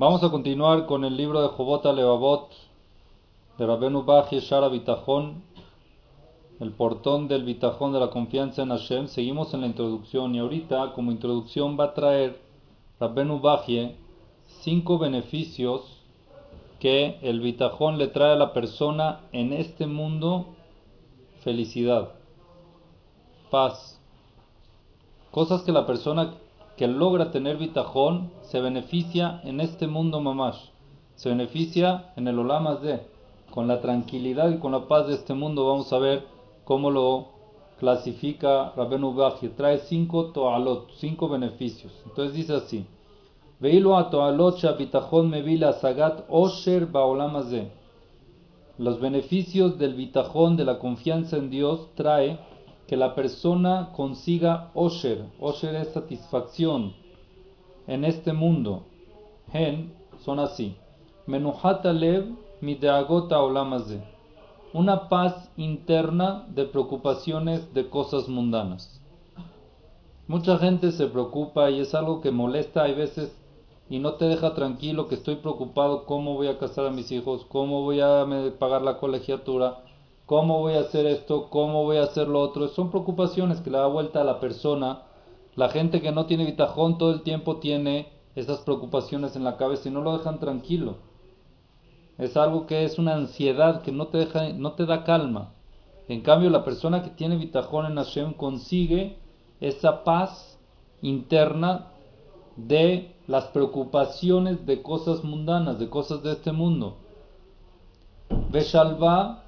Vamos a continuar con el libro de Jobot Levavot de Rabenu Bach Shara Bitajón, el portón del Bitajón de la confianza en Hashem. Seguimos en la introducción y ahorita, como introducción, va a traer Rabenu Bajie cinco beneficios que el Bitajón le trae a la persona en este mundo: felicidad, paz, cosas que la persona que logra tener bitajón se beneficia en este mundo mamash, se beneficia en el olamas de, con la tranquilidad y con la paz de este mundo. Vamos a ver cómo lo clasifica Rabenu Baji. Trae cinco toalot, cinco beneficios. Entonces dice así: Veilo a toalot bitajón mevila sagat osher baolamas de. Los beneficios del bitajón, de la confianza en Dios, trae que la persona consiga osher. Osher es satisfacción en este mundo. Gen son así. Menuhata lev mideagota olamaze. Una paz interna de preocupaciones de cosas mundanas. Mucha gente se preocupa y es algo que molesta a veces y no te deja tranquilo que estoy preocupado cómo voy a casar a mis hijos, cómo voy a pagar la colegiatura, ¿Cómo voy a hacer esto? ¿Cómo voy a hacer lo otro? Son preocupaciones que le da vuelta a la persona. La gente que no tiene bitajón todo el tiempo tiene esas preocupaciones en la cabeza y no lo dejan tranquilo. Es algo que es una ansiedad que no te, deja, no te da calma. En cambio, la persona que tiene bitajón en Hashem consigue esa paz interna de las preocupaciones de cosas mundanas, de cosas de este mundo. Beshalva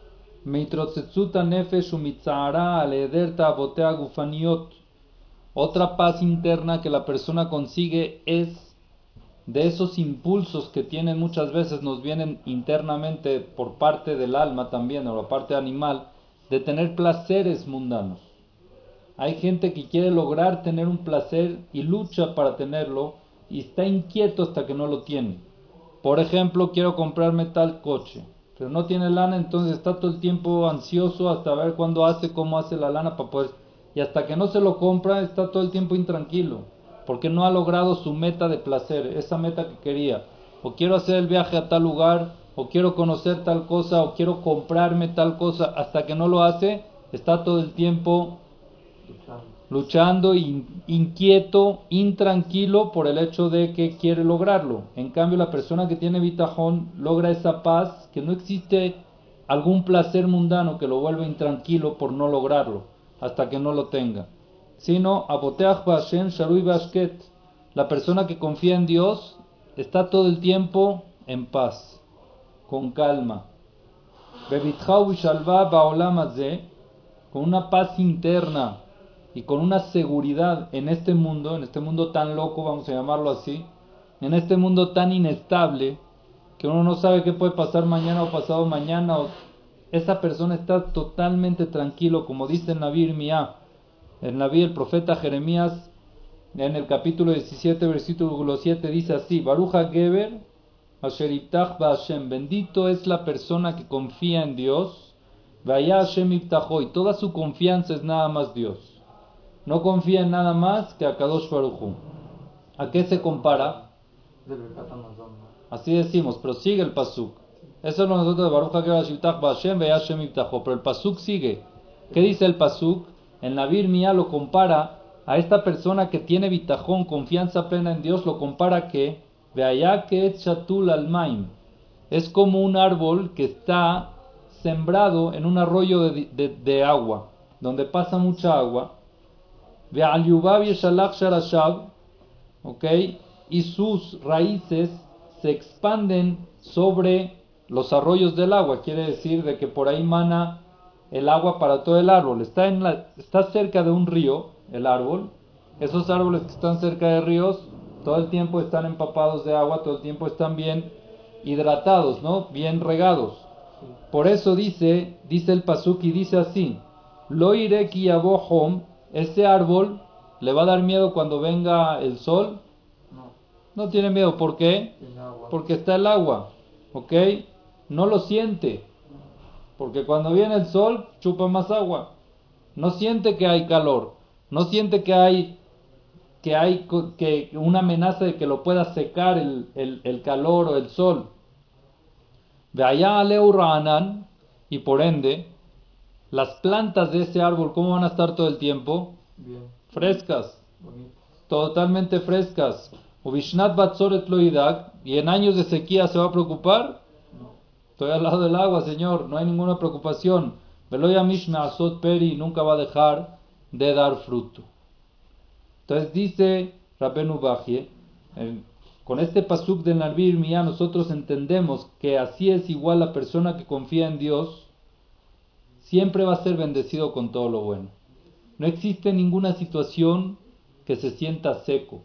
otra paz interna que la persona consigue es de esos impulsos que tienen muchas veces, nos vienen internamente por parte del alma también, o la parte animal, de tener placeres mundanos. Hay gente que quiere lograr tener un placer y lucha para tenerlo y está inquieto hasta que no lo tiene. Por ejemplo, quiero comprarme tal coche pero no tiene lana, entonces está todo el tiempo ansioso hasta ver cuándo hace, cómo hace la lana para poder... Y hasta que no se lo compra, está todo el tiempo intranquilo, porque no ha logrado su meta de placer, esa meta que quería. O quiero hacer el viaje a tal lugar, o quiero conocer tal cosa, o quiero comprarme tal cosa, hasta que no lo hace, está todo el tiempo luchando, inquieto, intranquilo por el hecho de que quiere lograrlo. En cambio, la persona que tiene bitajón logra esa paz, que no existe algún placer mundano que lo vuelva intranquilo por no lograrlo, hasta que no lo tenga. Sino, sharui bashket. La persona que confía en Dios está todo el tiempo en paz, con calma. Con una paz interna y con una seguridad en este mundo, en este mundo tan loco, vamos a llamarlo así, en este mundo tan inestable, que uno no sabe qué puede pasar mañana o pasado mañana, esa persona está totalmente tranquilo, como dice el Naví Irmiá, el Naví, el profeta Jeremías, en el capítulo 17, versículo 7, dice así, Baruja Geber, Hashem, bendito es la persona que confía en Dios, Vaya Hashem y toda su confianza es nada más Dios. No confía en nada más que a Kadosh Baruchu. ¿A qué se compara? Así decimos, pero sigue el pasuk. Eso es lo nosotros de Baruch Pero el pasuk sigue. ¿Qué dice el pasuk? En la Birmia lo compara a esta persona que tiene bitajón, confianza plena en Dios, lo compara que que chatul almaim. Es como un árbol que está sembrado en un arroyo de agua, donde pasa mucha agua Y sus raíces se expanden sobre los arroyos del agua. Quiere decir de que por ahí mana el agua para todo el árbol. Está, en la, está cerca de un río, el árbol. Esos árboles que están cerca de ríos, todo el tiempo están empapados de agua, todo el tiempo están bien hidratados, ¿no? Bien regados. Por eso dice, dice el Pasuki, dice así, Lo iré hom ¿Ese árbol le va a dar miedo cuando venga el sol? No. No tiene miedo, ¿por qué? Porque está el agua, ¿ok? No lo siente, porque cuando viene el sol chupa más agua. No siente que hay calor, no siente que hay que hay que una amenaza de que lo pueda secar el, el, calor o el sol. De allá a y por ende, las plantas de ese árbol, ¿cómo van a estar todo el tiempo? Frescas. Totalmente frescas. y en años de sequía se va a preocupar. Estoy al lado del agua, Señor, no hay ninguna preocupación. Veloya Mishma Azot Peri nunca va a dejar de dar fruto. Entonces dice Rabenu Bajie, con este pasuk de Narvir Mía nosotros entendemos que así es igual la persona que confía en Dios, siempre va a ser bendecido con todo lo bueno. No existe ninguna situación que se sienta seco.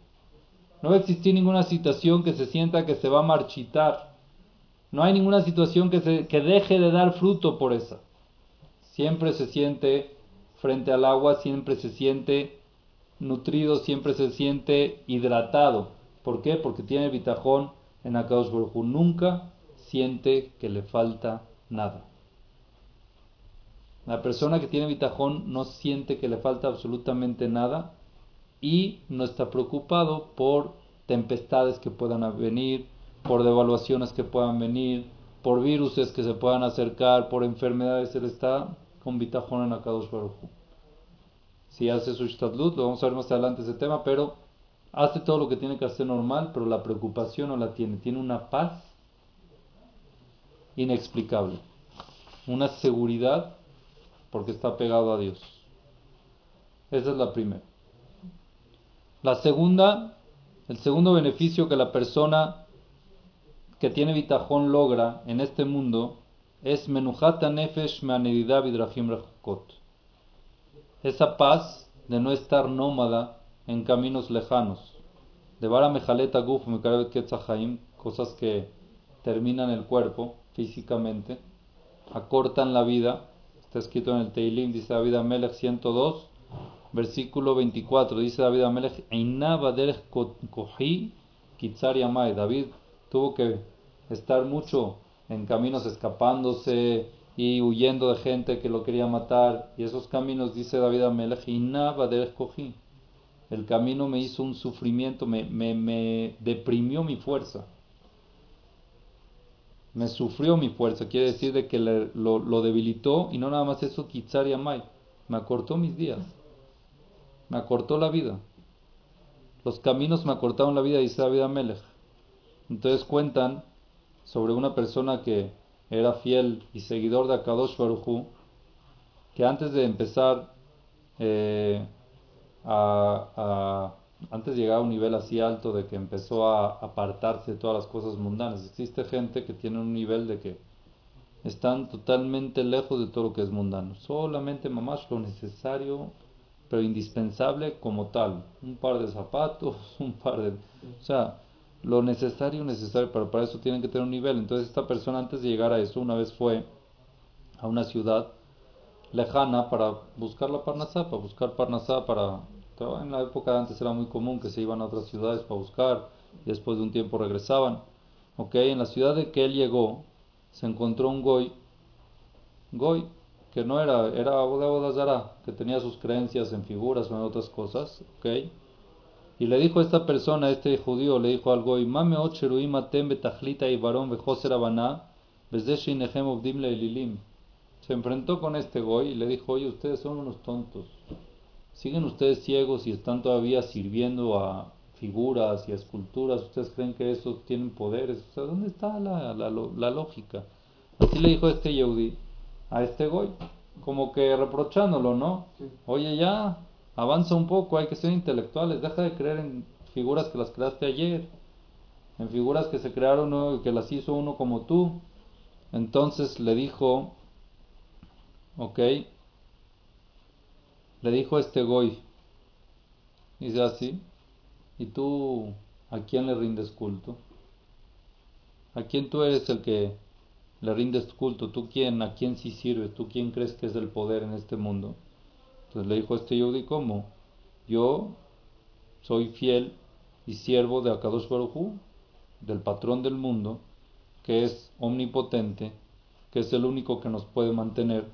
No va a existir ninguna situación que se sienta que se va a marchitar. No hay ninguna situación que, deje de dar fruto por esa. Siempre se siente frente al agua, siempre se siente nutrido, siempre se siente hidratado. ¿Por qué? Porque tiene bitajón en Akadosh Baruj Nunca siente que le falta nada. La persona que tiene bitajón no siente que le falta absolutamente nada y no está preocupado por tempestades que puedan venir, por devaluaciones que puedan venir, por viruses que se puedan acercar, por enfermedades. Él está con bitajón en Akadosh Baruj si hace su shtadlut, lo vamos a ver más adelante ese tema, pero hace todo lo que tiene que hacer normal, pero la preocupación no la tiene, tiene una paz inexplicable, una seguridad porque está pegado a Dios. Esa es la primera. La segunda, el segundo beneficio que la persona que tiene bitajón logra en este mundo es menujata nefesh me'anedidah vidrafim esa paz de no estar nómada en caminos lejanos. De vara mejaleta guf cosas que terminan el cuerpo físicamente, acortan la vida. Está escrito en el Teilim, dice David Amelech 102, versículo 24. Dice David Amelech, David tuvo que estar mucho en caminos escapándose, y huyendo de gente que lo quería matar. Y esos caminos, dice David Amelech. El camino me hizo un sufrimiento, me, me, deprimió mi fuerza. Me sufrió mi fuerza, quiere decir de que lo, debilitó y no nada más eso, Kitsar Yamai. Me acortó mis días. Me acortó la vida. Los caminos me acortaron la vida, dice David Amelech. Entonces cuentan sobre una persona que era fiel y seguidor de Akadosh Baruchu, que antes de empezar eh, a, antes de llegar a un nivel así alto de que empezó a apartarse de todas las cosas mundanas, existe gente que tiene un nivel de que están totalmente lejos de todo lo que es mundano, solamente mamás lo necesario pero indispensable como tal, un par de zapatos, un par de, o sea, lo necesario, necesario, pero para eso tienen que tener un nivel. Entonces esta persona antes de llegar a eso, una vez fue a una ciudad lejana para buscar la Parnasá, para buscar Parnasá, para... En la época de antes era muy común que se iban a otras ciudades para buscar y después de un tiempo regresaban. Ok, en la ciudad de que él llegó, se encontró un goy, goy, que no era, era Abodazara, que tenía sus creencias en figuras o en otras cosas, ok, y le dijo a esta persona, este judío, le dijo algo, mame y varón Se enfrentó con este goy y le dijo, oye, ustedes son unos tontos. Siguen ustedes ciegos y están todavía sirviendo a figuras y a esculturas. ¿Ustedes creen que esos tienen poderes? O sea, ¿dónde está la, la, la lógica? Así le dijo este Yehudi a este goy, como que reprochándolo, ¿no? Oye, ya, avanza un poco, hay que ser intelectuales, deja de creer en figuras que las creaste ayer, en figuras que se crearon y que las hizo uno como tú. Entonces le dijo, ok, le dijo este Goy, dice así, ¿y tú a quién le rindes culto? ¿A quién tú eres el que le rindes culto? ¿Tú quién? ¿A quién sí sirve? ¿Tú quién crees que es el poder en este mundo? Entonces le dijo este Yehudi, ¿cómo? Yo soy fiel y siervo de Akadosh del patrón del mundo, que es omnipotente, que es el único que nos puede mantener,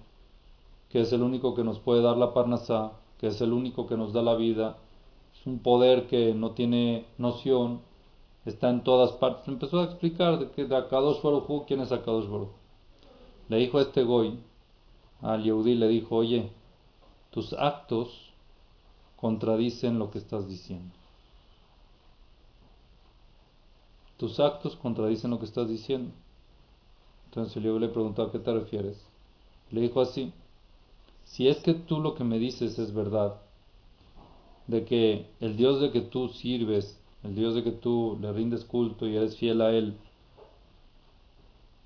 que es el único que nos puede dar la parnasá, que es el único que nos da la vida es un poder que no tiene noción, está en todas partes. Empezó a explicar de que de Akadosh Baruj quién es Akadosh Baruj Le dijo a este Goy, al Yehudi, le dijo, oye, tus actos contradicen lo que estás diciendo. Tus actos contradicen lo que estás diciendo. Entonces el le preguntó, ¿a qué te refieres? Le dijo así, si es que tú lo que me dices es verdad, de que el Dios de que tú sirves, el Dios de que tú le rindes culto y eres fiel a Él,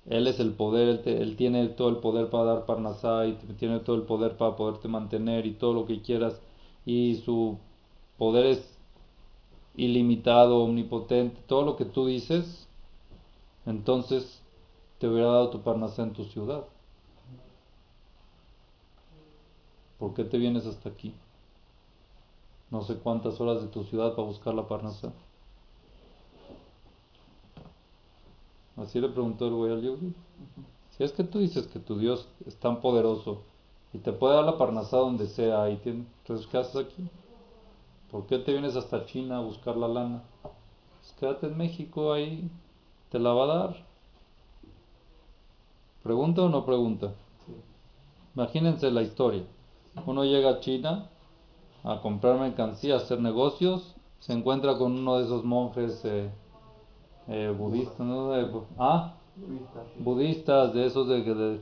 Él es el poder, Él, tiene todo el poder para dar parnasá y tiene todo el poder para poderte mantener y todo lo que quieras, y su poder es ilimitado, omnipotente, todo lo que tú dices, entonces te hubiera dado tu parnasá en tu ciudad. ¿Por qué te vienes hasta aquí? No sé cuántas horas de tu ciudad para buscar la parnasa. Así le preguntó el güey al Yehudi. Si es que tú dices que tu Dios es tan poderoso y te puede dar la parnasa donde sea, y tiene, entonces ¿qué haces aquí? ¿Por qué te vienes hasta China a buscar la lana? Pues quédate en México ahí, te la va a dar. ¿Pregunta o no pregunta? Imagínense la historia. Uno llega a China a comprar mercancía, a hacer negocios, se encuentra con uno de esos monjes eh, eh, budistas, ¿no? ¿Ah? Budistas, de esos de, de,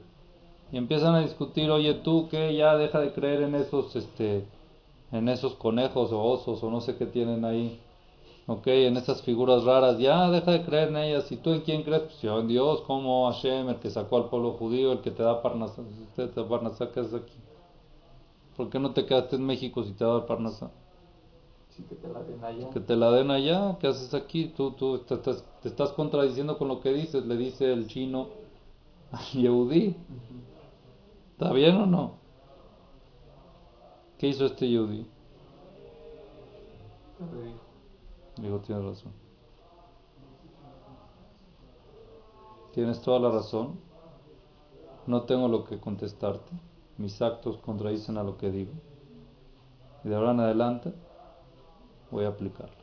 y empiezan a discutir, oye tú que ya deja de creer en esos, este, en esos conejos o osos o no sé qué tienen ahí, ok, en esas figuras raras, ya deja de creer en ellas, y tú en quién crees, pues yo en Dios, como Hashem, el que sacó al pueblo judío, el que te da parnasa, ¿qué haces aquí? ¿Por qué no te quedaste en México si te da Parnasa? Sí, que te la den allá. Que te la den allá, ¿qué haces aquí? Tú, tú te, estás contradiciendo con lo que dices, le dice el chino al Yehudi. ¿Está bien o no? ¿Qué hizo este Yehudi? Dijo, tienes razón. Tienes toda la razón. No tengo lo que contestarte mis actos contradicen a lo que digo. Y de ahora en adelante voy a aplicarlo.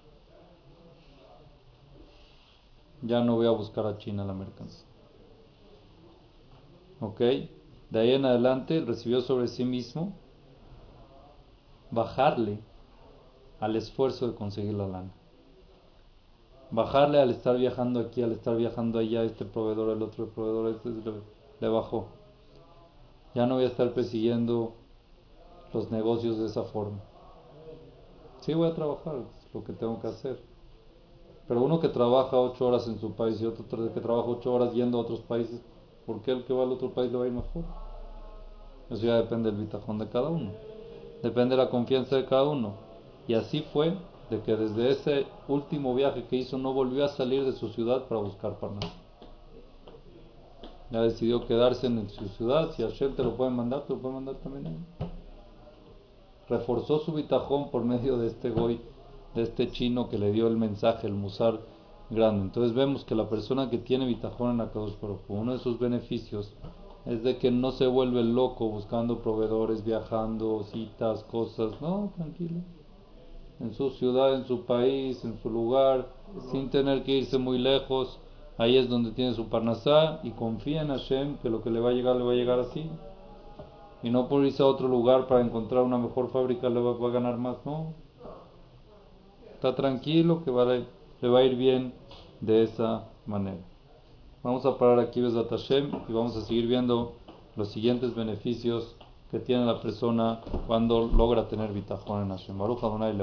Ya no voy a buscar a China la mercancía. ¿Ok? De ahí en adelante recibió sobre sí mismo bajarle al esfuerzo de conseguir la lana. Bajarle al estar viajando aquí, al estar viajando allá, este proveedor, el otro proveedor, este le bajó. Ya no voy a estar persiguiendo los negocios de esa forma. Sí voy a trabajar, es lo que tengo que hacer. Pero uno que trabaja ocho horas en su país y otro que trabaja ocho horas yendo a otros países, ¿por qué el que va al otro país le va a ir mejor? Eso ya depende del bitajón de cada uno. Depende de la confianza de cada uno. Y así fue de que desde ese último viaje que hizo no volvió a salir de su ciudad para buscar Parnas ya decidió quedarse en su ciudad, si Hashem te lo puede mandar, te lo puede mandar también Reforzó su bitajón por medio de este goy, de este chino que le dio el mensaje, el musar grande. Entonces vemos que la persona que tiene bitajón en Akadosh Baruj uno de sus beneficios es de que no se vuelve loco buscando proveedores, viajando, citas, cosas. No, tranquilo. En su ciudad, en su país, en su lugar, sin tener que irse muy lejos Ahí es donde tiene su parnasá y confía en Hashem que lo que le va a llegar le va a llegar así. Y no por irse a otro lugar para encontrar una mejor fábrica le va, a ganar más, no. Está tranquilo que le va a ir bien de esa manera. Vamos a parar aquí Besat Hashem y vamos a seguir viendo los siguientes beneficios que tiene la persona cuando logra tener bitajón en Hashem. Baruch Adonai.